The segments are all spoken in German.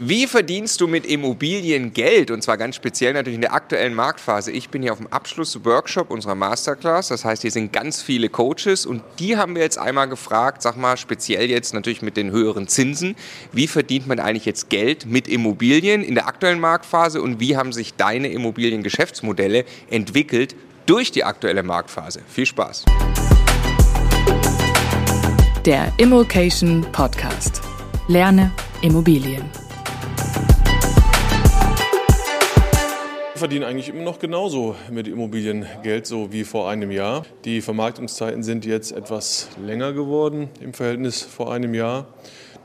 Wie verdienst du mit Immobilien Geld? Und zwar ganz speziell natürlich in der aktuellen Marktphase. Ich bin hier auf dem Abschlussworkshop unserer Masterclass. Das heißt, hier sind ganz viele Coaches und die haben wir jetzt einmal gefragt, sag mal, speziell jetzt natürlich mit den höheren Zinsen. Wie verdient man eigentlich jetzt Geld mit Immobilien in der aktuellen Marktphase und wie haben sich deine Immobiliengeschäftsmodelle entwickelt durch die aktuelle Marktphase? Viel Spaß. Der Immokation Podcast. Lerne Immobilien. Verdienen eigentlich immer noch genauso mit Immobilien Geld, so wie vor einem Jahr. Die Vermarktungszeiten sind jetzt etwas länger geworden im Verhältnis vor einem Jahr.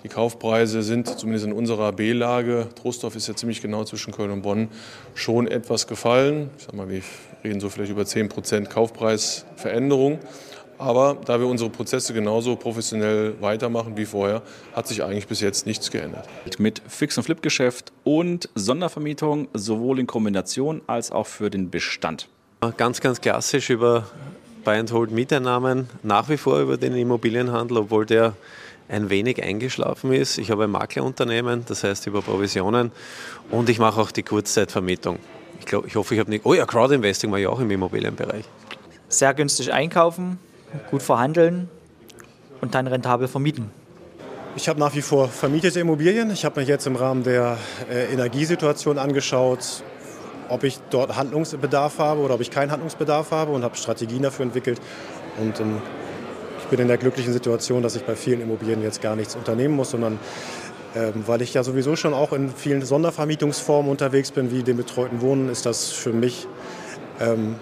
Die Kaufpreise sind zumindest in unserer B-Lage, Trostorf ist ja ziemlich genau zwischen Köln und Bonn, schon etwas gefallen. Ich sag mal, wir reden so vielleicht über 10 Prozent Kaufpreisveränderung. Aber da wir unsere Prozesse genauso professionell weitermachen wie vorher, hat sich eigentlich bis jetzt nichts geändert. Mit Fix- und Flip-Geschäft und Sondervermietung sowohl in Kombination als auch für den Bestand. Ganz, ganz klassisch über Buy-and-Hold-Mieteinnahmen, nach wie vor über den Immobilienhandel, obwohl der ein wenig eingeschlafen ist. Ich habe ein Maklerunternehmen, das heißt über Provisionen und ich mache auch die Kurzzeitvermietung. Ich, glaub, ich hoffe, ich habe nicht. Oh ja, Crowdinvesting mache ich auch im Immobilienbereich. Sehr günstig einkaufen, gut verhandeln und dann rentabel vermieten. Ich habe nach wie vor vermietete Immobilien. Ich habe mich jetzt im Rahmen der äh, Energiesituation angeschaut, ob ich dort Handlungsbedarf habe oder ob ich keinen Handlungsbedarf habe und habe Strategien dafür entwickelt. Und ähm, ich bin in der glücklichen Situation, dass ich bei vielen Immobilien jetzt gar nichts unternehmen muss, sondern ähm, weil ich ja sowieso schon auch in vielen Sondervermietungsformen unterwegs bin, wie dem betreuten Wohnen, ist das für mich ähm,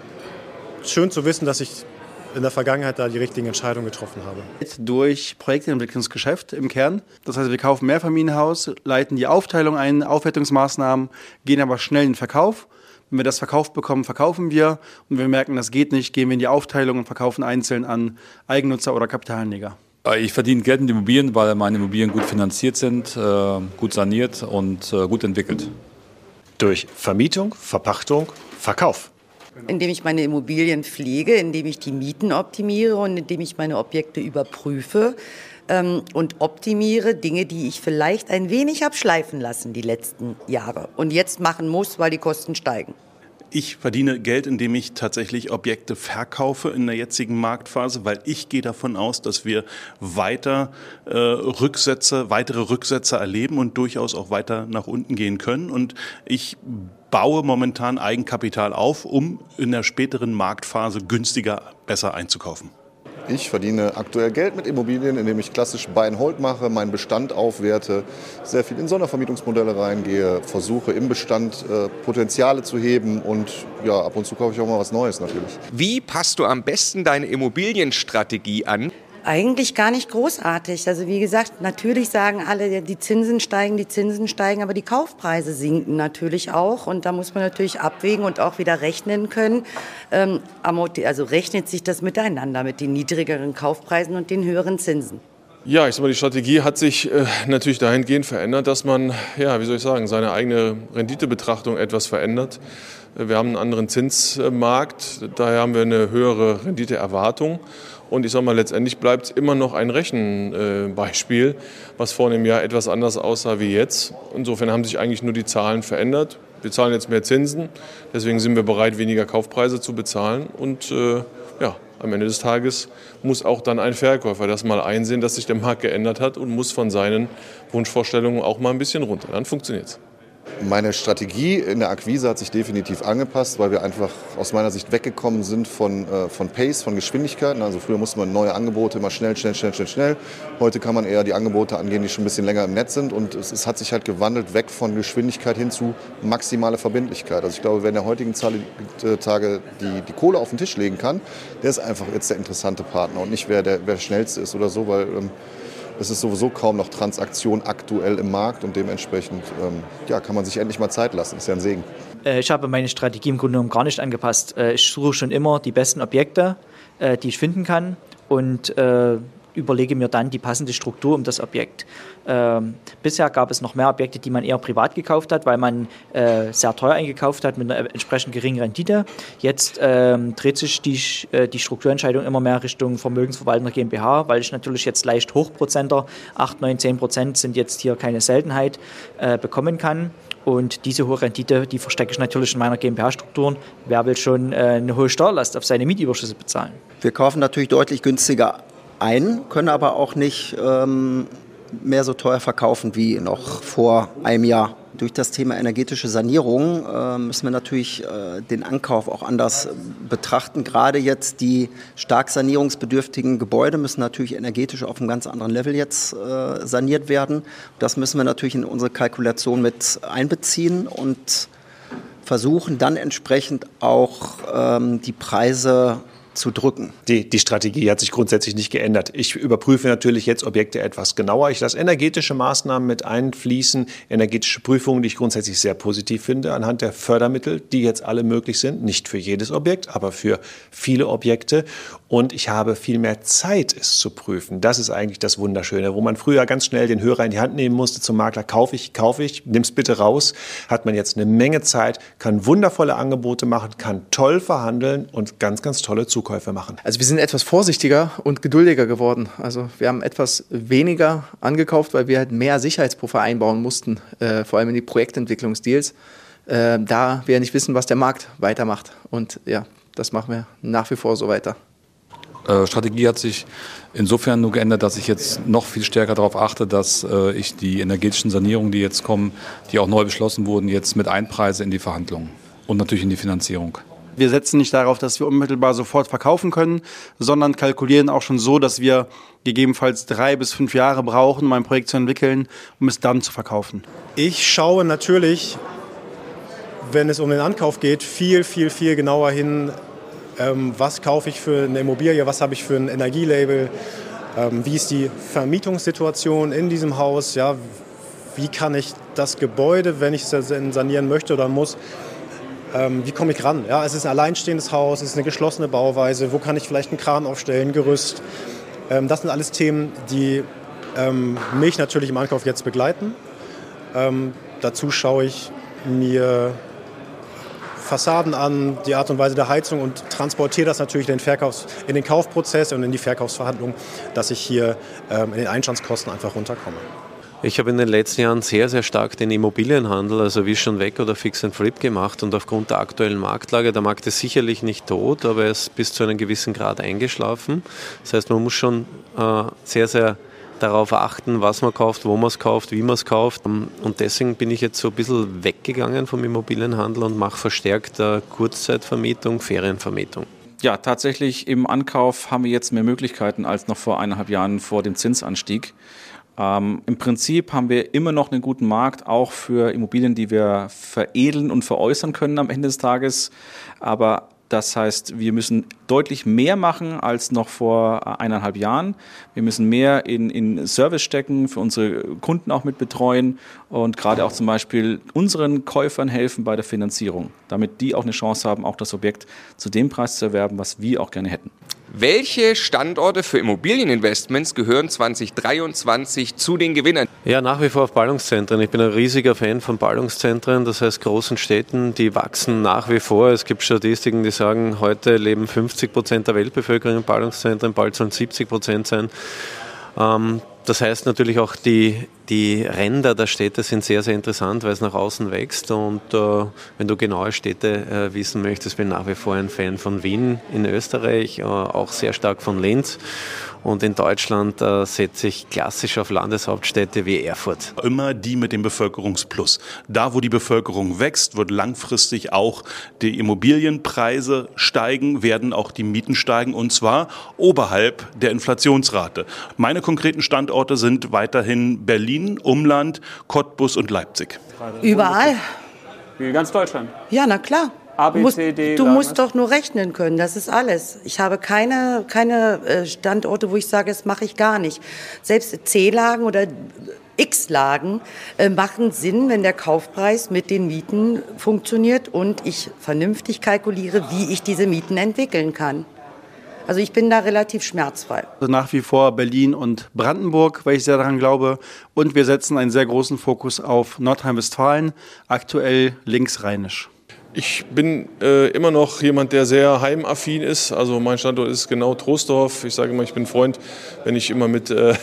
schön zu wissen, dass ich in der Vergangenheit da die richtigen Entscheidungen getroffen habe. Durch Projektentwicklungsgeschäft im Kern. Das heißt, wir kaufen Mehrfamilienhaus, leiten die Aufteilung ein, Aufwertungsmaßnahmen, gehen aber schnell in den Verkauf. Wenn wir das verkauft bekommen, verkaufen wir. Und wenn wir merken, das geht nicht, gehen wir in die Aufteilung und verkaufen einzeln an Eigennutzer oder Kapitalanleger. Ich verdiene Geld mit Immobilien, weil meine Immobilien gut finanziert sind, äh, gut saniert und äh, gut entwickelt. Durch Vermietung, Verpachtung, Verkauf indem ich meine Immobilien pflege, indem ich die Mieten optimiere und indem ich meine Objekte überprüfe ähm, und optimiere Dinge, die ich vielleicht ein wenig habe schleifen lassen die letzten Jahre und jetzt machen muss, weil die Kosten steigen. Ich verdiene Geld, indem ich tatsächlich Objekte verkaufe in der jetzigen Marktphase, weil ich gehe davon aus, dass wir weiter äh, Rücksätze, weitere Rücksätze erleben und durchaus auch weiter nach unten gehen können. Und ich baue momentan Eigenkapital auf, um in der späteren Marktphase günstiger besser einzukaufen. Ich verdiene aktuell Geld mit Immobilien, indem ich klassisch Buy and Hold mache, meinen Bestand aufwerte, sehr viel in Sondervermietungsmodelle reingehe, versuche im Bestand äh, Potenziale zu heben und ja, ab und zu kaufe ich auch mal was Neues natürlich. Wie passt du am besten deine Immobilienstrategie an? Eigentlich gar nicht großartig. Also wie gesagt, natürlich sagen alle, die Zinsen steigen, die Zinsen steigen, aber die Kaufpreise sinken natürlich auch. Und da muss man natürlich abwägen und auch wieder rechnen können. Ähm, also rechnet sich das miteinander mit den niedrigeren Kaufpreisen und den höheren Zinsen. Ja, ich sag mal, die Strategie hat sich äh, natürlich dahingehend verändert, dass man, ja, wie soll ich sagen, seine eigene Renditebetrachtung etwas verändert. Wir haben einen anderen Zinsmarkt, daher haben wir eine höhere Renditeerwartung. Und ich sage mal, letztendlich bleibt es immer noch ein Rechenbeispiel, was vor einem Jahr etwas anders aussah wie jetzt. Insofern haben sich eigentlich nur die Zahlen verändert. Wir zahlen jetzt mehr Zinsen, deswegen sind wir bereit, weniger Kaufpreise zu bezahlen. Und äh, ja, am Ende des Tages muss auch dann ein Verkäufer das mal einsehen, dass sich der Markt geändert hat und muss von seinen Wunschvorstellungen auch mal ein bisschen runter. Dann funktioniert es. Meine Strategie in der Akquise hat sich definitiv angepasst, weil wir einfach aus meiner Sicht weggekommen sind von, äh, von Pace, von Geschwindigkeiten. Also früher musste man neue Angebote immer schnell, schnell, schnell, schnell, schnell. Heute kann man eher die Angebote angehen, die schon ein bisschen länger im Netz sind. Und es, es hat sich halt gewandelt weg von Geschwindigkeit hin zu maximale Verbindlichkeit. Also ich glaube, wer in der heutigen äh, Tage die, die Kohle auf den Tisch legen kann, der ist einfach jetzt der interessante Partner und nicht wer der, wer schnellste ist oder so, weil ähm, es ist sowieso kaum noch Transaktion aktuell im Markt und dementsprechend ähm, ja, kann man sich endlich mal Zeit lassen. Ist ja ein Segen. Äh, ich habe meine Strategie im Grunde genommen gar nicht angepasst. Äh, ich suche schon immer die besten Objekte, äh, die ich finden kann und überlege mir dann die passende Struktur um das Objekt. Ähm, bisher gab es noch mehr Objekte, die man eher privat gekauft hat, weil man äh, sehr teuer eingekauft hat mit einer entsprechend geringen Rendite. Jetzt ähm, dreht sich die, äh, die Strukturentscheidung immer mehr Richtung Vermögensverwaltender GmbH, weil ich natürlich jetzt leicht Hochprozenter, 8, 9, 10 Prozent sind jetzt hier keine Seltenheit, äh, bekommen kann. Und diese hohe Rendite, die verstecke ich natürlich in meiner GmbH-Strukturen. Wer will schon äh, eine hohe Steuerlast auf seine Mietüberschüsse bezahlen? Wir kaufen natürlich deutlich günstiger ein, können aber auch nicht ähm, mehr so teuer verkaufen wie noch vor einem Jahr. Durch das Thema energetische Sanierung äh, müssen wir natürlich äh, den Ankauf auch anders betrachten. Gerade jetzt die stark sanierungsbedürftigen Gebäude müssen natürlich energetisch auf einem ganz anderen Level jetzt äh, saniert werden. Das müssen wir natürlich in unsere Kalkulation mit einbeziehen und versuchen dann entsprechend auch ähm, die Preise zu drücken. Die, die Strategie hat sich grundsätzlich nicht geändert. Ich überprüfe natürlich jetzt Objekte etwas genauer. Ich lasse energetische Maßnahmen mit einfließen, energetische Prüfungen, die ich grundsätzlich sehr positiv finde, anhand der Fördermittel, die jetzt alle möglich sind. Nicht für jedes Objekt, aber für viele Objekte. Und ich habe viel mehr Zeit, es zu prüfen. Das ist eigentlich das Wunderschöne. Wo man früher ganz schnell den Hörer in die Hand nehmen musste zum Makler, kaufe ich, kaufe ich, nimm's bitte raus, hat man jetzt eine Menge Zeit, kann wundervolle Angebote machen, kann toll verhandeln und ganz, ganz tolle Zukunft Zukäufe machen? Also wir sind etwas vorsichtiger und geduldiger geworden. Also wir haben etwas weniger angekauft, weil wir halt mehr Sicherheitspuffer einbauen mussten, äh, vor allem in die Projektentwicklungsdeals, äh, da wir nicht wissen, was der Markt weitermacht. Und ja, das machen wir nach wie vor so weiter. Äh, Strategie hat sich insofern nur geändert, dass ich jetzt noch viel stärker darauf achte, dass äh, ich die energetischen Sanierungen, die jetzt kommen, die auch neu beschlossen wurden, jetzt mit einpreise in die Verhandlungen und natürlich in die Finanzierung. Wir setzen nicht darauf, dass wir unmittelbar sofort verkaufen können, sondern kalkulieren auch schon so, dass wir gegebenenfalls drei bis fünf Jahre brauchen, um ein Projekt zu entwickeln, um es dann zu verkaufen. Ich schaue natürlich, wenn es um den Ankauf geht, viel, viel, viel genauer hin, ähm, was kaufe ich für eine Immobilie, was habe ich für ein Energielabel, ähm, wie ist die Vermietungssituation in diesem Haus, ja, wie kann ich das Gebäude, wenn ich es sanieren möchte oder muss, ähm, wie komme ich ran? Ja, es ist ein alleinstehendes Haus, es ist eine geschlossene Bauweise, wo kann ich vielleicht einen Kran aufstellen, Gerüst. Ähm, das sind alles Themen, die ähm, mich natürlich im Ankauf jetzt begleiten. Ähm, dazu schaue ich mir Fassaden an, die Art und Weise der Heizung und transportiere das natürlich in den, Verkaufs-, in den Kaufprozess und in die Verkaufsverhandlung, dass ich hier ähm, in den Einstandskosten einfach runterkomme. Ich habe in den letzten Jahren sehr, sehr stark den Immobilienhandel, also wie schon weg oder Fix and Flip gemacht und aufgrund der aktuellen Marktlage, der Markt ist sicherlich nicht tot, aber er ist bis zu einem gewissen Grad eingeschlafen. Das heißt, man muss schon äh, sehr, sehr darauf achten, was man kauft, wo man es kauft, wie man es kauft. Und deswegen bin ich jetzt so ein bisschen weggegangen vom Immobilienhandel und mache verstärkt äh, Kurzzeitvermietung, Ferienvermietung. Ja, tatsächlich im Ankauf haben wir jetzt mehr Möglichkeiten als noch vor eineinhalb Jahren vor dem Zinsanstieg. Ähm, Im Prinzip haben wir immer noch einen guten Markt, auch für Immobilien, die wir veredeln und veräußern können am Ende des Tages. Aber das heißt, wir müssen deutlich mehr machen als noch vor eineinhalb Jahren. Wir müssen mehr in, in Service stecken, für unsere Kunden auch mit betreuen und gerade auch zum Beispiel unseren Käufern helfen bei der Finanzierung, damit die auch eine Chance haben, auch das Objekt zu dem Preis zu erwerben, was wir auch gerne hätten. Welche Standorte für Immobilieninvestments gehören 2023 zu den Gewinnern? Ja, nach wie vor auf Ballungszentren. Ich bin ein riesiger Fan von Ballungszentren, das heißt großen Städten, die wachsen nach wie vor. Es gibt Statistiken, die sagen, heute leben 50 Prozent der Weltbevölkerung in Ballungszentren, bald sollen 70 Prozent sein. Ähm, das heißt natürlich auch, die, die Ränder der Städte sind sehr, sehr interessant, weil es nach außen wächst. Und äh, wenn du genaue Städte äh, wissen möchtest, bin nach wie vor ein Fan von Wien in Österreich, äh, auch sehr stark von Linz. Und in Deutschland äh, setze ich klassisch auf Landeshauptstädte wie Erfurt. Immer die mit dem Bevölkerungsplus. Da, wo die Bevölkerung wächst, wird langfristig auch die Immobilienpreise steigen, werden auch die Mieten steigen und zwar oberhalb der Inflationsrate. Meine konkreten Standorte sind weiterhin Berlin, Umland, Cottbus und Leipzig. Überall. Wie ganz Deutschland? Ja, na klar. A, B, du musst, C, D, du Lagen. musst doch nur rechnen können, das ist alles. Ich habe keine, keine äh, Standorte, wo ich sage, das mache ich gar nicht. Selbst C-Lagen oder X-Lagen äh, machen Sinn, wenn der Kaufpreis mit den Mieten funktioniert und ich vernünftig kalkuliere, wie ich diese Mieten entwickeln kann. Also ich bin da relativ schmerzfrei. Also nach wie vor Berlin und Brandenburg, weil ich sehr daran glaube. Und wir setzen einen sehr großen Fokus auf Nordrhein-Westfalen, aktuell linksrheinisch. Ich bin äh, immer noch jemand, der sehr heimaffin ist. Also mein Standort ist genau Troisdorf. Ich sage immer, ich bin Freund, wenn ich immer mit, äh,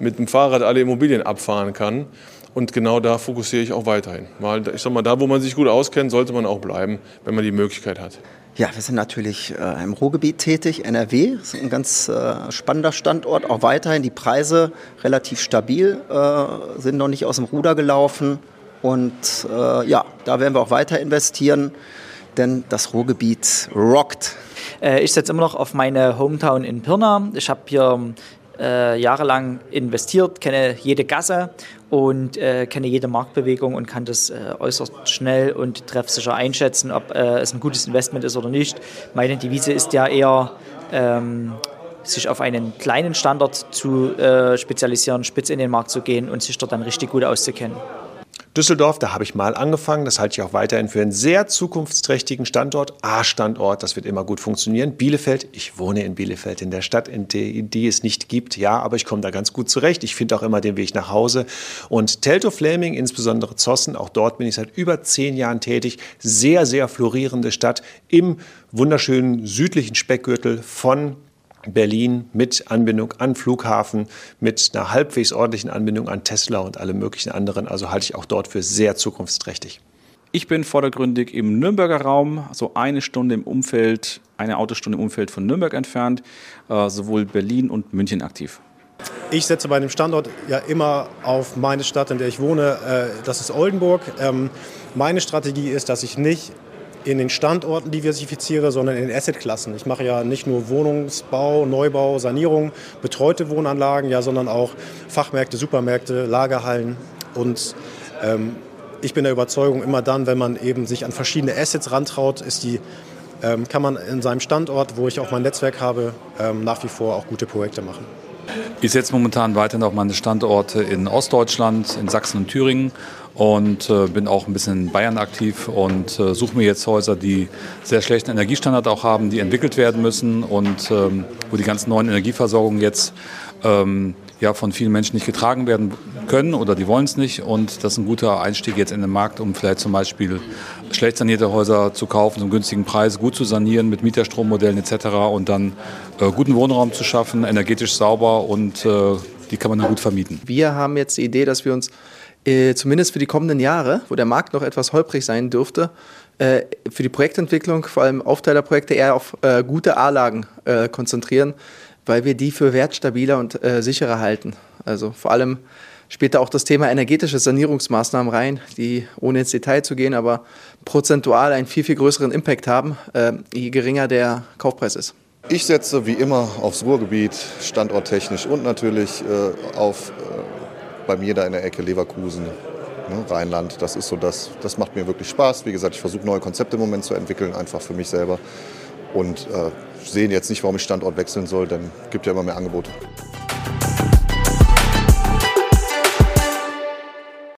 mit dem Fahrrad alle Immobilien abfahren kann. Und genau da fokussiere ich auch weiterhin. Mal, ich sag mal, da, wo man sich gut auskennt, sollte man auch bleiben, wenn man die Möglichkeit hat. Ja, wir sind natürlich äh, im Ruhrgebiet tätig. NRW ist ein ganz äh, spannender Standort, auch weiterhin. Die Preise relativ stabil, äh, sind noch nicht aus dem Ruder gelaufen. Und äh, ja, da werden wir auch weiter investieren, denn das Ruhrgebiet rockt. Äh, ich setze immer noch auf meine Hometown in Pirna. Ich habe hier äh, jahrelang investiert, kenne jede Gasse und äh, kenne jede Marktbewegung und kann das äh, äußerst schnell und treffsicher einschätzen, ob äh, es ein gutes Investment ist oder nicht. Meine Devise ist ja eher, ähm, sich auf einen kleinen Standard zu äh, spezialisieren, spitz in den Markt zu gehen und sich dort dann richtig gut auszukennen. Düsseldorf, da habe ich mal angefangen. Das halte ich auch weiterhin für einen sehr zukunftsträchtigen Standort. A-Standort, das wird immer gut funktionieren. Bielefeld, ich wohne in Bielefeld, in der Stadt, in die, die es nicht gibt. Ja, aber ich komme da ganz gut zurecht. Ich finde auch immer den Weg nach Hause. Und Telto Flaming, insbesondere Zossen, auch dort bin ich seit über zehn Jahren tätig. Sehr, sehr florierende Stadt im wunderschönen südlichen Speckgürtel von Berlin mit Anbindung an Flughafen, mit einer halbwegs ordentlichen Anbindung an Tesla und alle möglichen anderen. Also halte ich auch dort für sehr zukunftsträchtig. Ich bin vordergründig im Nürnberger Raum, so eine Stunde im Umfeld, eine Autostunde im Umfeld von Nürnberg entfernt, äh, sowohl Berlin und München aktiv. Ich setze bei dem Standort ja immer auf meine Stadt, in der ich wohne. Äh, das ist Oldenburg. Ähm, meine Strategie ist, dass ich nicht in den Standorten diversifiziere, sondern in den Assetklassen. Ich mache ja nicht nur Wohnungsbau, Neubau, Sanierung, betreute Wohnanlagen, ja, sondern auch Fachmärkte, Supermärkte, Lagerhallen. Und ähm, ich bin der Überzeugung, immer dann, wenn man eben sich an verschiedene Assets rantraut, ist die, ähm, kann man in seinem Standort, wo ich auch mein Netzwerk habe, ähm, nach wie vor auch gute Projekte machen. Ich setze momentan weiterhin auf meine Standorte in Ostdeutschland, in Sachsen und Thüringen. Und äh, bin auch ein bisschen in Bayern aktiv und äh, suche mir jetzt Häuser, die sehr schlechten Energiestandard auch haben, die entwickelt werden müssen und ähm, wo die ganzen neuen Energieversorgungen jetzt ähm, ja, von vielen Menschen nicht getragen werden können oder die wollen es nicht. Und das ist ein guter Einstieg jetzt in den Markt, um vielleicht zum Beispiel schlecht sanierte Häuser zu kaufen, zum günstigen Preis, gut zu sanieren mit Mieterstrommodellen etc. und dann äh, guten Wohnraum zu schaffen, energetisch sauber und äh, die kann man dann gut vermieten. Wir haben jetzt die Idee, dass wir uns äh, zumindest für die kommenden Jahre, wo der Markt noch etwas holprig sein dürfte, äh, für die Projektentwicklung, vor allem Aufteilerprojekte, eher auf äh, gute A-Lagen äh, konzentrieren, weil wir die für wertstabiler und äh, sicherer halten. Also vor allem spielt da auch das Thema energetische Sanierungsmaßnahmen rein, die, ohne ins Detail zu gehen, aber prozentual einen viel, viel größeren Impact haben, äh, je geringer der Kaufpreis ist. Ich setze wie immer aufs Ruhrgebiet, standorttechnisch und natürlich äh, auf äh, bei mir da in der Ecke Leverkusen, ne, Rheinland. Das ist so das, das macht mir wirklich Spaß. Wie gesagt, ich versuche neue Konzepte im Moment zu entwickeln, einfach für mich selber. Und äh, sehen jetzt nicht, warum ich Standort wechseln soll. Dann gibt ja immer mehr Angebote.